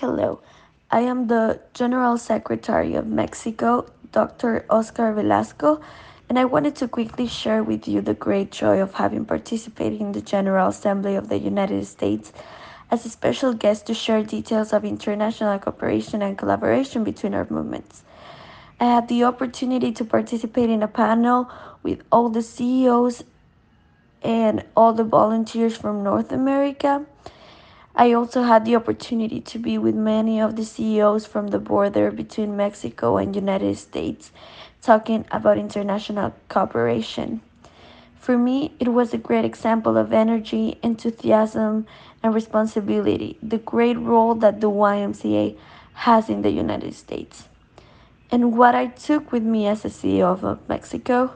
Hello, I am the General Secretary of Mexico, Dr. Oscar Velasco, and I wanted to quickly share with you the great joy of having participated in the General Assembly of the United States as a special guest to share details of international cooperation and collaboration between our movements. I had the opportunity to participate in a panel with all the CEOs and all the volunteers from North America. I also had the opportunity to be with many of the CEOs from the border between Mexico and United States talking about international cooperation. For me, it was a great example of energy, enthusiasm, and responsibility, the great role that the YMCA has in the United States. And what I took with me as a CEO of Mexico,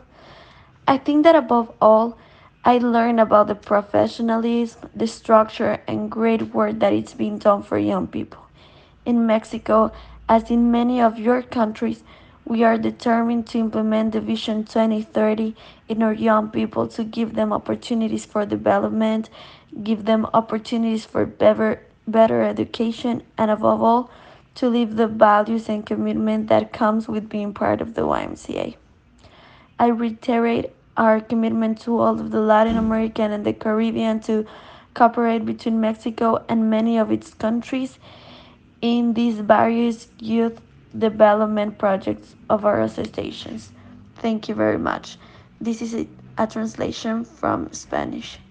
I think that above all, I learned about the professionalism, the structure, and great work that is being done for young people. In Mexico, as in many of your countries, we are determined to implement the Vision 2030 in our young people to give them opportunities for development, give them opportunities for better, better education, and above all, to live the values and commitment that comes with being part of the YMCA. I reiterate our commitment to all of the Latin American and the Caribbean to cooperate between Mexico and many of its countries in these various youth development projects of our associations. Thank you very much. This is a translation from Spanish.